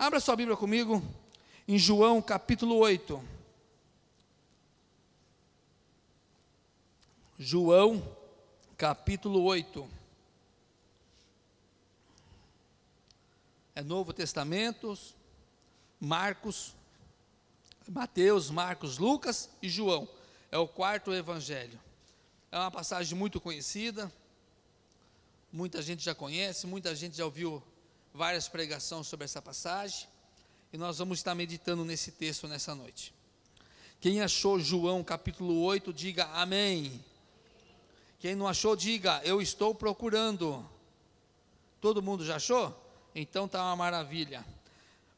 Abra sua Bíblia comigo em João capítulo 8. João capítulo 8. É Novo Testamento, Marcos, Mateus, Marcos, Lucas e João. É o quarto evangelho. É uma passagem muito conhecida, muita gente já conhece, muita gente já ouviu várias pregações sobre essa passagem, e nós vamos estar meditando nesse texto nessa noite. Quem achou João capítulo 8, diga amém. Quem não achou, diga eu estou procurando. Todo mundo já achou? Então está uma maravilha.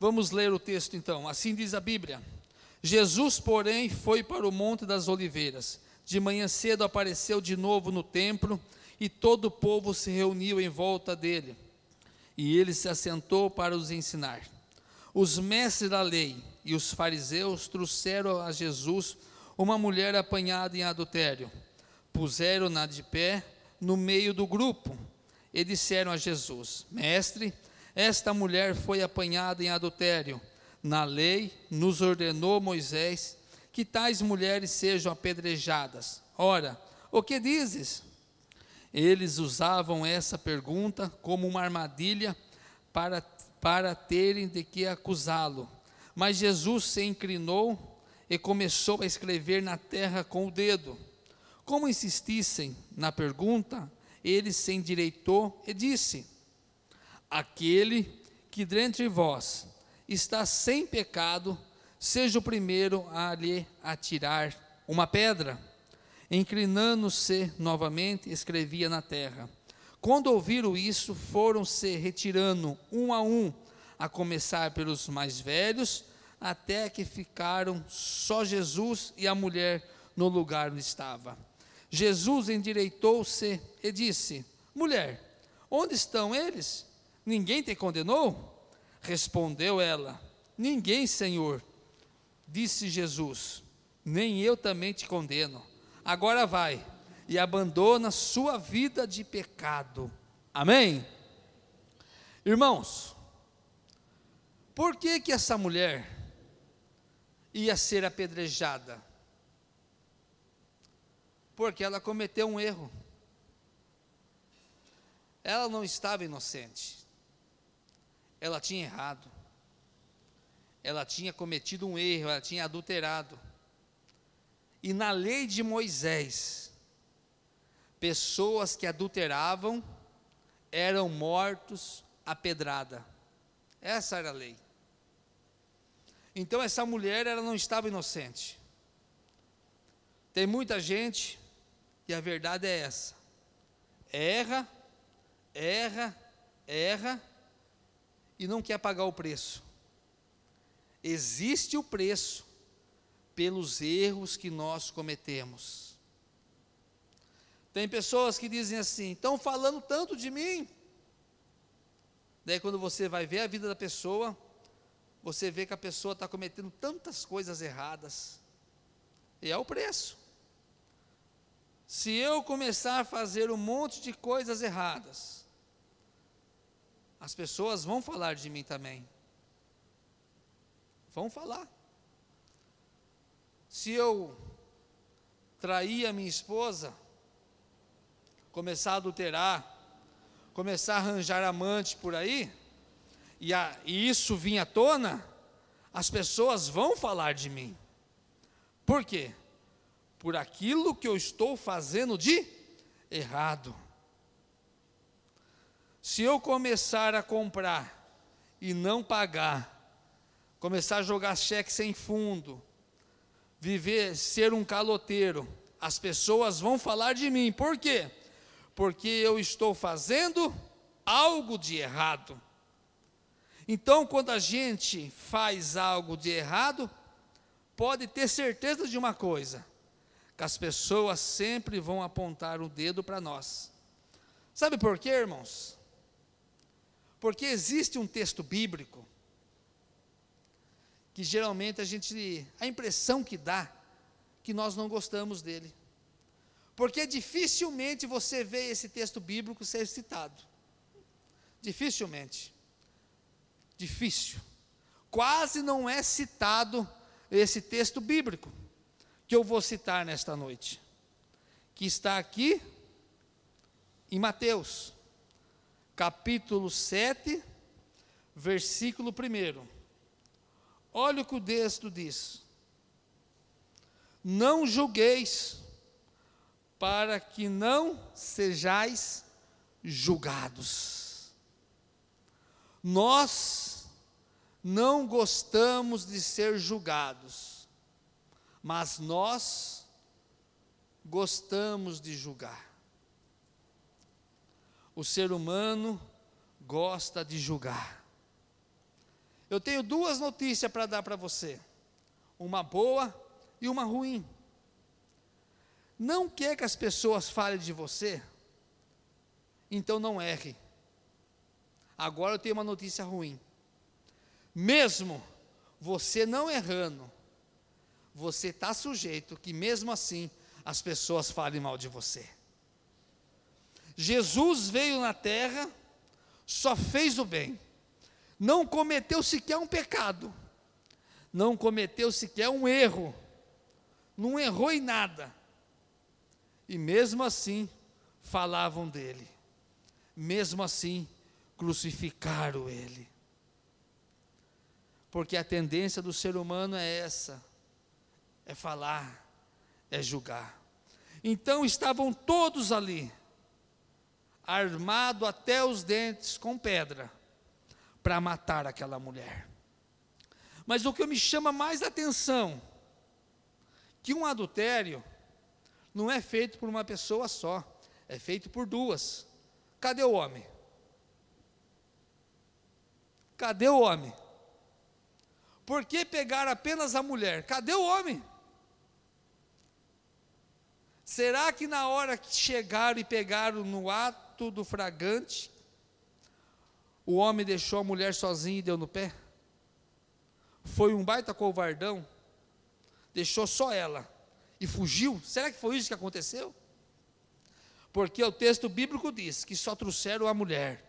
Vamos ler o texto então. Assim diz a Bíblia. Jesus, porém, foi para o Monte das Oliveiras. De manhã cedo apareceu de novo no templo e todo o povo se reuniu em volta dele e ele se assentou para os ensinar. Os mestres da lei e os fariseus trouxeram a Jesus uma mulher apanhada em adultério. Puseram-na de pé no meio do grupo e disseram a Jesus: Mestre, esta mulher foi apanhada em adultério. Na lei nos ordenou Moisés que tais mulheres sejam apedrejadas. Ora, o que dizes? Eles usavam essa pergunta como uma armadilha para, para terem de que acusá-lo. Mas Jesus se inclinou e começou a escrever na terra com o dedo. Como insistissem na pergunta, ele se endireitou e disse: Aquele que dentre vós está sem pecado, seja o primeiro a lhe atirar uma pedra. Inclinando-se novamente, escrevia na terra. Quando ouviram isso, foram se retirando um a um, a começar pelos mais velhos, até que ficaram só Jesus e a mulher no lugar onde estava. Jesus endireitou-se e disse: Mulher, onde estão eles? Ninguém te condenou? Respondeu ela: Ninguém, Senhor. Disse Jesus: Nem eu também te condeno agora vai e abandona sua vida de pecado. Amém? Irmãos, por que que essa mulher ia ser apedrejada? Porque ela cometeu um erro. Ela não estava inocente. Ela tinha errado. Ela tinha cometido um erro, ela tinha adulterado. E na lei de Moisés, pessoas que adulteravam eram mortos a pedrada. Essa era a lei. Então essa mulher ela não estava inocente. Tem muita gente e a verdade é essa. Erra, erra, erra e não quer pagar o preço. Existe o preço pelos erros que nós cometemos. Tem pessoas que dizem assim: estão falando tanto de mim. Daí, quando você vai ver a vida da pessoa, você vê que a pessoa está cometendo tantas coisas erradas. E é o preço. Se eu começar a fazer um monte de coisas erradas, as pessoas vão falar de mim também. Vão falar se eu trair a minha esposa, começar a adulterar, começar a arranjar amante por aí, e, a, e isso vir à tona, as pessoas vão falar de mim. Por quê? Por aquilo que eu estou fazendo de errado. Se eu começar a comprar e não pagar, começar a jogar cheque sem fundo, viver, ser um caloteiro, as pessoas vão falar de mim. Por quê? Porque eu estou fazendo algo de errado. Então, quando a gente faz algo de errado, pode ter certeza de uma coisa: que as pessoas sempre vão apontar o dedo para nós. Sabe por quê, irmãos? Porque existe um texto bíblico que geralmente a gente, a impressão que dá, que nós não gostamos dele. Porque dificilmente você vê esse texto bíblico ser citado. Dificilmente. Difícil. quase não é citado esse texto bíblico que eu vou citar nesta noite, que está aqui em Mateus, capítulo 7, versículo 1. Olha o que o texto diz: Não julgueis, para que não sejais julgados. Nós não gostamos de ser julgados, mas nós gostamos de julgar. O ser humano gosta de julgar. Eu tenho duas notícias para dar para você: uma boa e uma ruim. Não quer que as pessoas falem de você? Então não erre. Agora eu tenho uma notícia ruim. Mesmo você não errando, você está sujeito que mesmo assim as pessoas falem mal de você. Jesus veio na terra, só fez o bem, não cometeu sequer um pecado, não cometeu sequer um erro, não errou em nada, e mesmo assim falavam dele, mesmo assim crucificaram ele, porque a tendência do ser humano é essa, é falar, é julgar. Então estavam todos ali, armado até os dentes com pedra, para matar aquela mulher. Mas o que me chama mais atenção, que um adultério não é feito por uma pessoa só, é feito por duas. Cadê o homem? Cadê o homem? Por que pegar apenas a mulher? Cadê o homem? Será que na hora que chegaram e pegaram no ato, do fragante, o homem deixou a mulher sozinha e deu no pé? Foi um baita covardão? Deixou só ela e fugiu? Será que foi isso que aconteceu? Porque o texto bíblico diz que só trouxeram a mulher,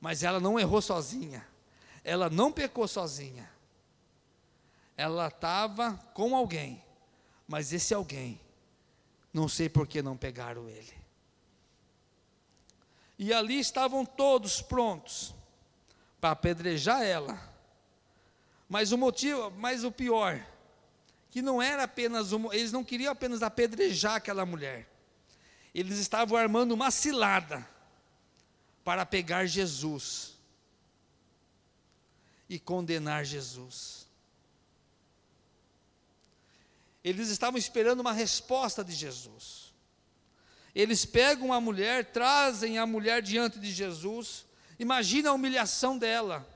mas ela não errou sozinha, ela não pecou sozinha, ela estava com alguém, mas esse alguém, não sei por que não pegaram ele. E ali estavam todos prontos para apedrejar ela. Mas o motivo, mas o pior, que não era apenas, um, eles não queriam apenas apedrejar aquela mulher. Eles estavam armando uma cilada para pegar Jesus e condenar Jesus. Eles estavam esperando uma resposta de Jesus. Eles pegam a mulher, trazem a mulher diante de Jesus. Imagina a humilhação dela.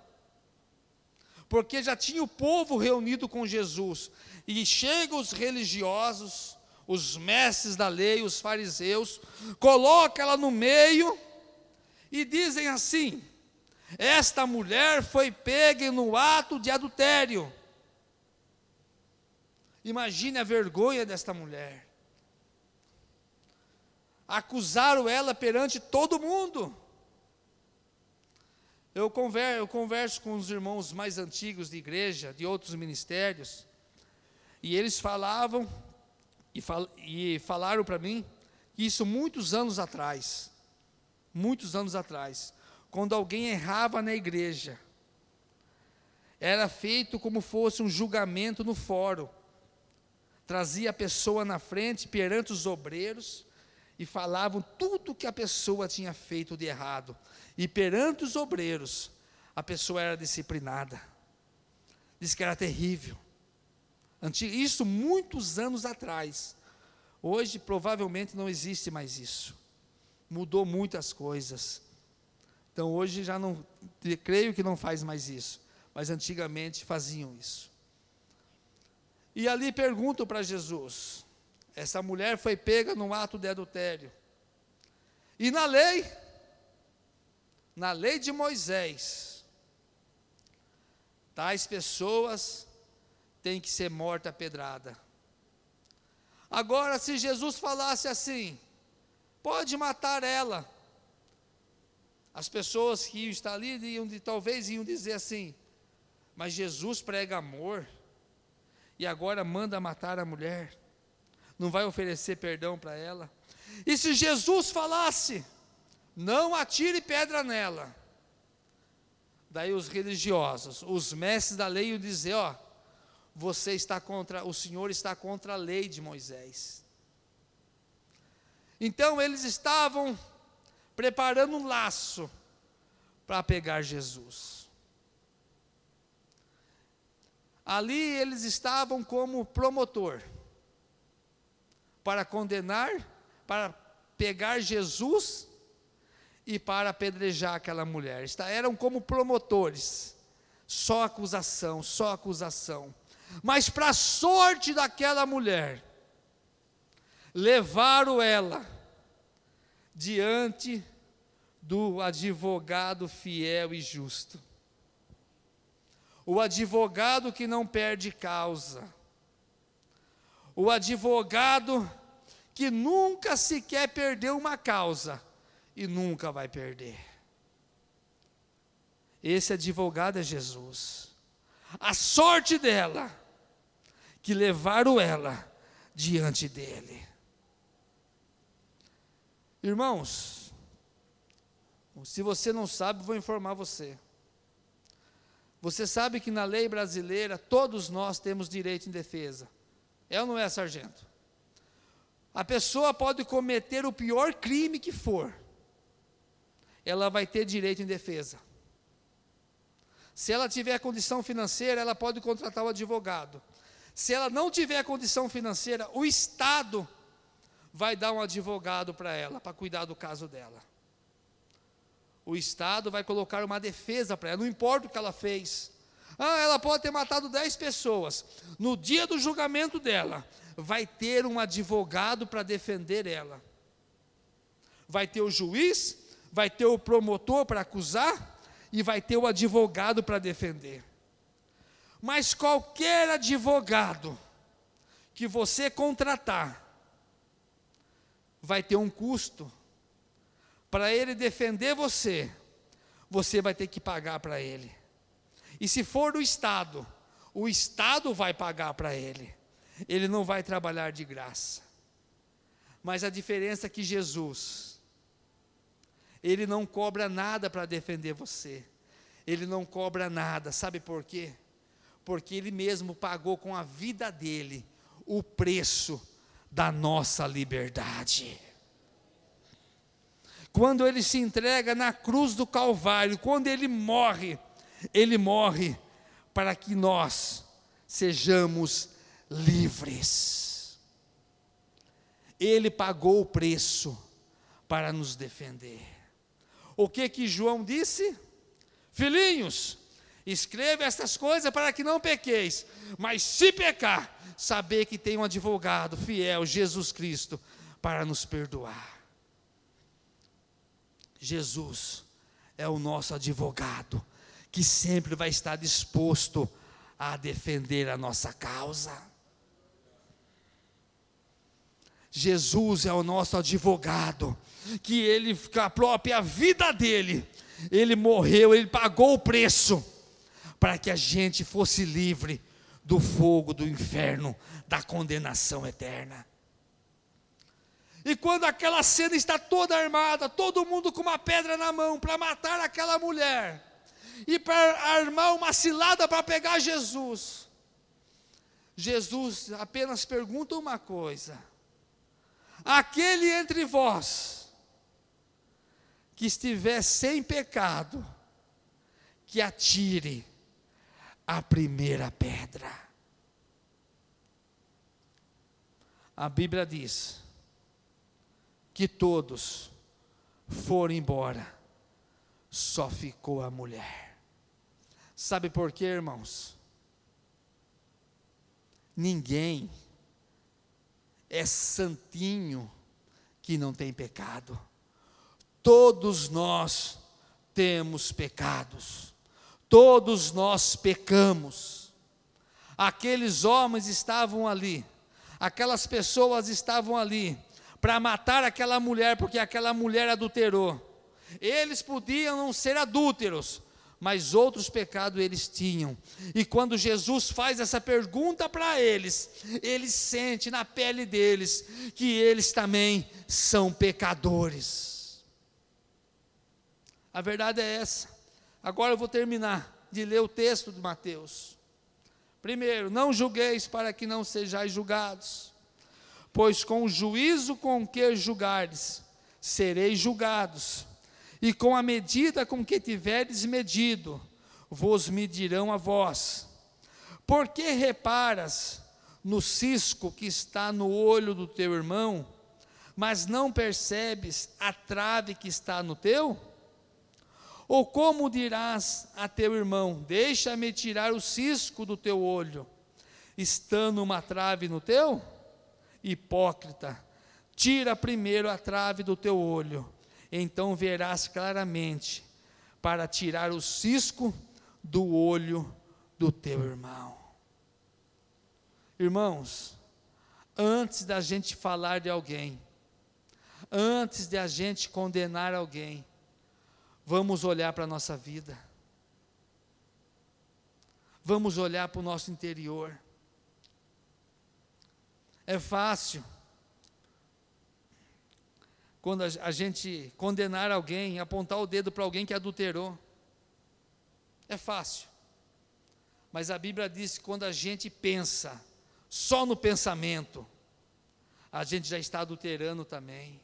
Porque já tinha o povo reunido com Jesus. E chegam os religiosos, os mestres da lei, os fariseus, colocam ela no meio e dizem assim: Esta mulher foi pega no ato de adultério. Imagine a vergonha desta mulher acusaram ela perante todo mundo. Eu converso, eu converso com os irmãos mais antigos de igreja, de outros ministérios, e eles falavam e, fal, e falaram para mim isso muitos anos atrás, muitos anos atrás, quando alguém errava na igreja, era feito como fosse um julgamento no fórum, trazia a pessoa na frente perante os obreiros, e falavam tudo que a pessoa tinha feito de errado. E perante os obreiros, a pessoa era disciplinada. Diz que era terrível. Isso muitos anos atrás. Hoje provavelmente não existe mais isso. Mudou muitas coisas. Então hoje já não, creio que não faz mais isso. Mas antigamente faziam isso. E ali perguntam para Jesus: essa mulher foi pega num ato de adultério. E na lei, na lei de Moisés, tais pessoas têm que ser morta pedrada. Agora, se Jesus falasse assim, pode matar ela, as pessoas que iam estar ali iam, talvez iam dizer assim, Mas Jesus prega amor e agora manda matar a mulher. Não vai oferecer perdão para ela. E se Jesus falasse, não atire pedra nela. Daí os religiosos, os mestres da lei iam dizer, ó, você está contra, o Senhor está contra a lei de Moisés. Então eles estavam preparando um laço para pegar Jesus. Ali eles estavam como promotor para condenar, para pegar Jesus e para apedrejar aquela mulher. Eram como promotores, só acusação, só acusação. Mas para a sorte daquela mulher, levaram ela diante do advogado fiel e justo. O advogado que não perde causa. O advogado que nunca sequer perdeu uma causa e nunca vai perder. Esse advogado é Jesus. A sorte dela, que levaram ela diante dele. Irmãos, se você não sabe, vou informar você. Você sabe que na lei brasileira todos nós temos direito em defesa. É ou não é, sargento? A pessoa pode cometer o pior crime que for, ela vai ter direito em defesa. Se ela tiver condição financeira, ela pode contratar o advogado. Se ela não tiver condição financeira, o Estado vai dar um advogado para ela, para cuidar do caso dela. O Estado vai colocar uma defesa para ela, não importa o que ela fez. Ah, ela pode ter matado 10 pessoas. No dia do julgamento dela, vai ter um advogado para defender ela. Vai ter o juiz, vai ter o promotor para acusar e vai ter o advogado para defender. Mas qualquer advogado que você contratar, vai ter um custo. Para ele defender você, você vai ter que pagar para ele. E se for do Estado, o Estado vai pagar para ele. Ele não vai trabalhar de graça. Mas a diferença é que Jesus, ele não cobra nada para defender você. Ele não cobra nada, sabe por quê? Porque ele mesmo pagou com a vida dele o preço da nossa liberdade. Quando ele se entrega na cruz do Calvário, quando ele morre, ele morre para que nós sejamos livres. Ele pagou o preço para nos defender. O que que João disse? Filhinhos, escreva estas coisas para que não pequeis, mas se pecar, saber que tem um advogado fiel, Jesus Cristo, para nos perdoar. Jesus é o nosso advogado, que sempre vai estar disposto a defender a nossa causa. Jesus é o nosso advogado, que ele, com a própria vida dele, ele morreu, ele pagou o preço, para que a gente fosse livre do fogo do inferno, da condenação eterna. E quando aquela cena está toda armada, todo mundo com uma pedra na mão para matar aquela mulher, e para armar uma cilada para pegar Jesus, Jesus apenas pergunta uma coisa: aquele entre vós que estiver sem pecado, que atire a primeira pedra. A Bíblia diz que todos foram embora, só ficou a mulher. Sabe por quê, irmãos? Ninguém é santinho que não tem pecado. Todos nós temos pecados. Todos nós pecamos. Aqueles homens estavam ali, aquelas pessoas estavam ali para matar aquela mulher, porque aquela mulher adulterou. Eles podiam não ser adúlteros, mas outros pecados eles tinham. E quando Jesus faz essa pergunta para eles, eles sentem na pele deles que eles também são pecadores. A verdade é essa. Agora eu vou terminar de ler o texto de Mateus. Primeiro, não julgueis para que não sejais julgados, pois com o juízo com que julgares, sereis julgados e com a medida com que tiveres medido, vos medirão a vós. Por que reparas no cisco que está no olho do teu irmão, mas não percebes a trave que está no teu? Ou como dirás a teu irmão: Deixa-me tirar o cisco do teu olho, estando uma trave no teu? Hipócrita, tira primeiro a trave do teu olho então verás claramente para tirar o cisco do olho do teu irmão. Irmãos, antes da gente falar de alguém, antes de a gente condenar alguém, vamos olhar para a nossa vida, vamos olhar para o nosso interior. É fácil quando a gente condenar alguém, apontar o dedo para alguém que adulterou. É fácil. Mas a Bíblia diz que quando a gente pensa só no pensamento, a gente já está adulterando também.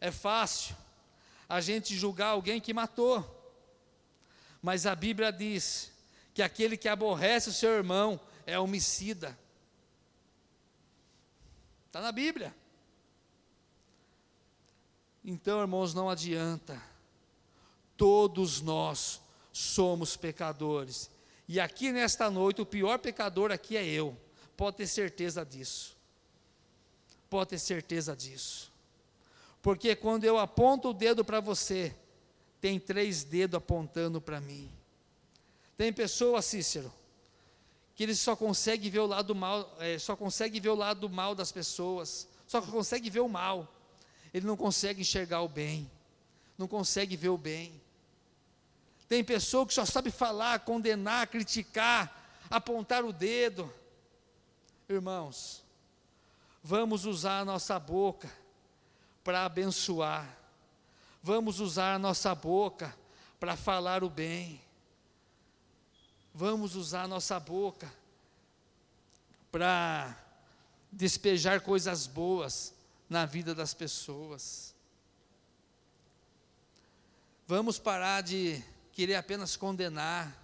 É fácil a gente julgar alguém que matou. Mas a Bíblia diz que aquele que aborrece o seu irmão é homicida. Está na Bíblia. Então, irmãos, não adianta. Todos nós somos pecadores. E aqui nesta noite, o pior pecador aqui é eu. Pode ter certeza disso. Pode ter certeza disso. Porque quando eu aponto o dedo para você, tem três dedos apontando para mim. Tem pessoa, Cícero, que ele só consegue ver o lado mal, é, só consegue ver o lado mal das pessoas, só consegue ver o mal ele não consegue enxergar o bem, não consegue ver o bem. Tem pessoa que só sabe falar, condenar, criticar, apontar o dedo. Irmãos, vamos usar a nossa boca para abençoar, vamos usar a nossa boca para falar o bem, vamos usar a nossa boca para despejar coisas boas, na vida das pessoas. Vamos parar de querer apenas condenar.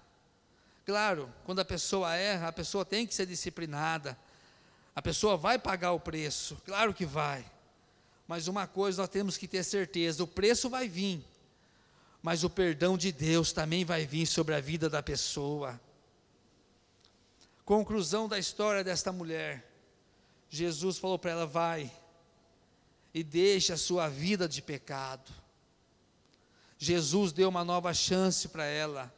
Claro, quando a pessoa erra, a pessoa tem que ser disciplinada. A pessoa vai pagar o preço, claro que vai. Mas uma coisa nós temos que ter certeza: o preço vai vir, mas o perdão de Deus também vai vir sobre a vida da pessoa. Conclusão da história desta mulher: Jesus falou para ela: vai, e deixe a sua vida de pecado. Jesus deu uma nova chance para ela.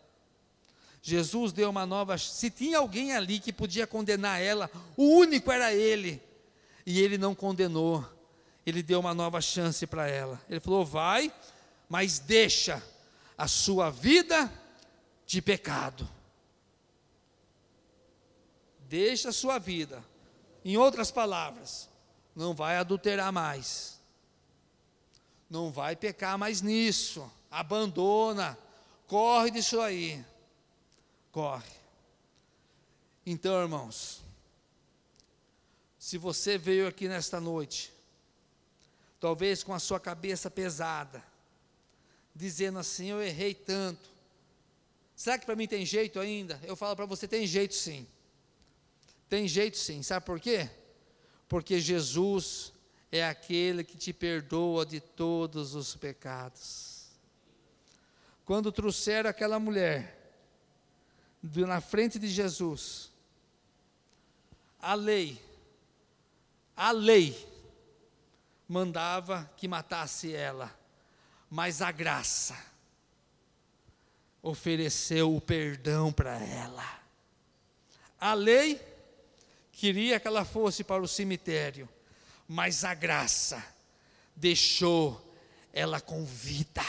Jesus deu uma nova. Se tinha alguém ali que podia condenar ela, o único era ele. E ele não condenou. Ele deu uma nova chance para ela. Ele falou: vai, mas deixa a sua vida de pecado. Deixa a sua vida. Em outras palavras, não vai adulterar mais, não vai pecar mais nisso, abandona, corre disso aí, corre. Então, irmãos, se você veio aqui nesta noite, talvez com a sua cabeça pesada, dizendo assim: Eu errei tanto, será que para mim tem jeito ainda? Eu falo para você: tem jeito sim, tem jeito sim, sabe por quê? Porque Jesus é aquele que te perdoa de todos os pecados. Quando trouxeram aquela mulher na frente de Jesus, a lei, a lei mandava que matasse ela, mas a graça ofereceu o perdão para ela. A lei queria que ela fosse para o cemitério, mas a graça deixou ela com vida.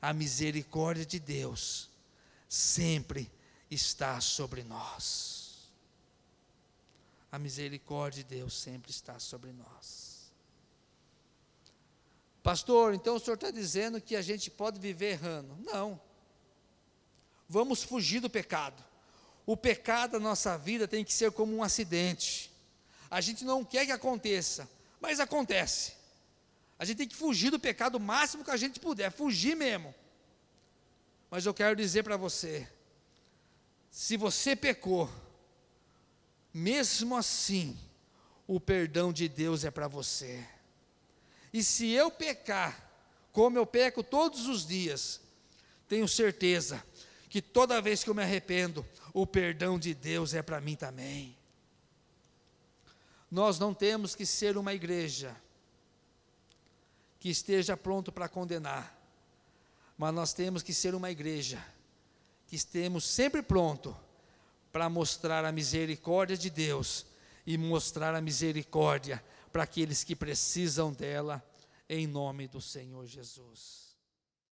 a misericórdia de Deus sempre está sobre nós. A misericórdia de Deus sempre está sobre nós. Pastor, então o senhor está dizendo que a gente pode viver errando? Não. Vamos fugir do pecado. O pecado da nossa vida tem que ser como um acidente. A gente não quer que aconteça, mas acontece. A gente tem que fugir do pecado o máximo que a gente puder, fugir mesmo. Mas eu quero dizer para você: se você pecou, mesmo assim, o perdão de Deus é para você. E se eu pecar, como eu peco todos os dias, tenho certeza que toda vez que eu me arrependo, o perdão de Deus é para mim também. Nós não temos que ser uma igreja que esteja pronto para condenar, mas nós temos que ser uma igreja que estemos sempre pronto para mostrar a misericórdia de Deus e mostrar a misericórdia para aqueles que precisam dela, em nome do Senhor Jesus.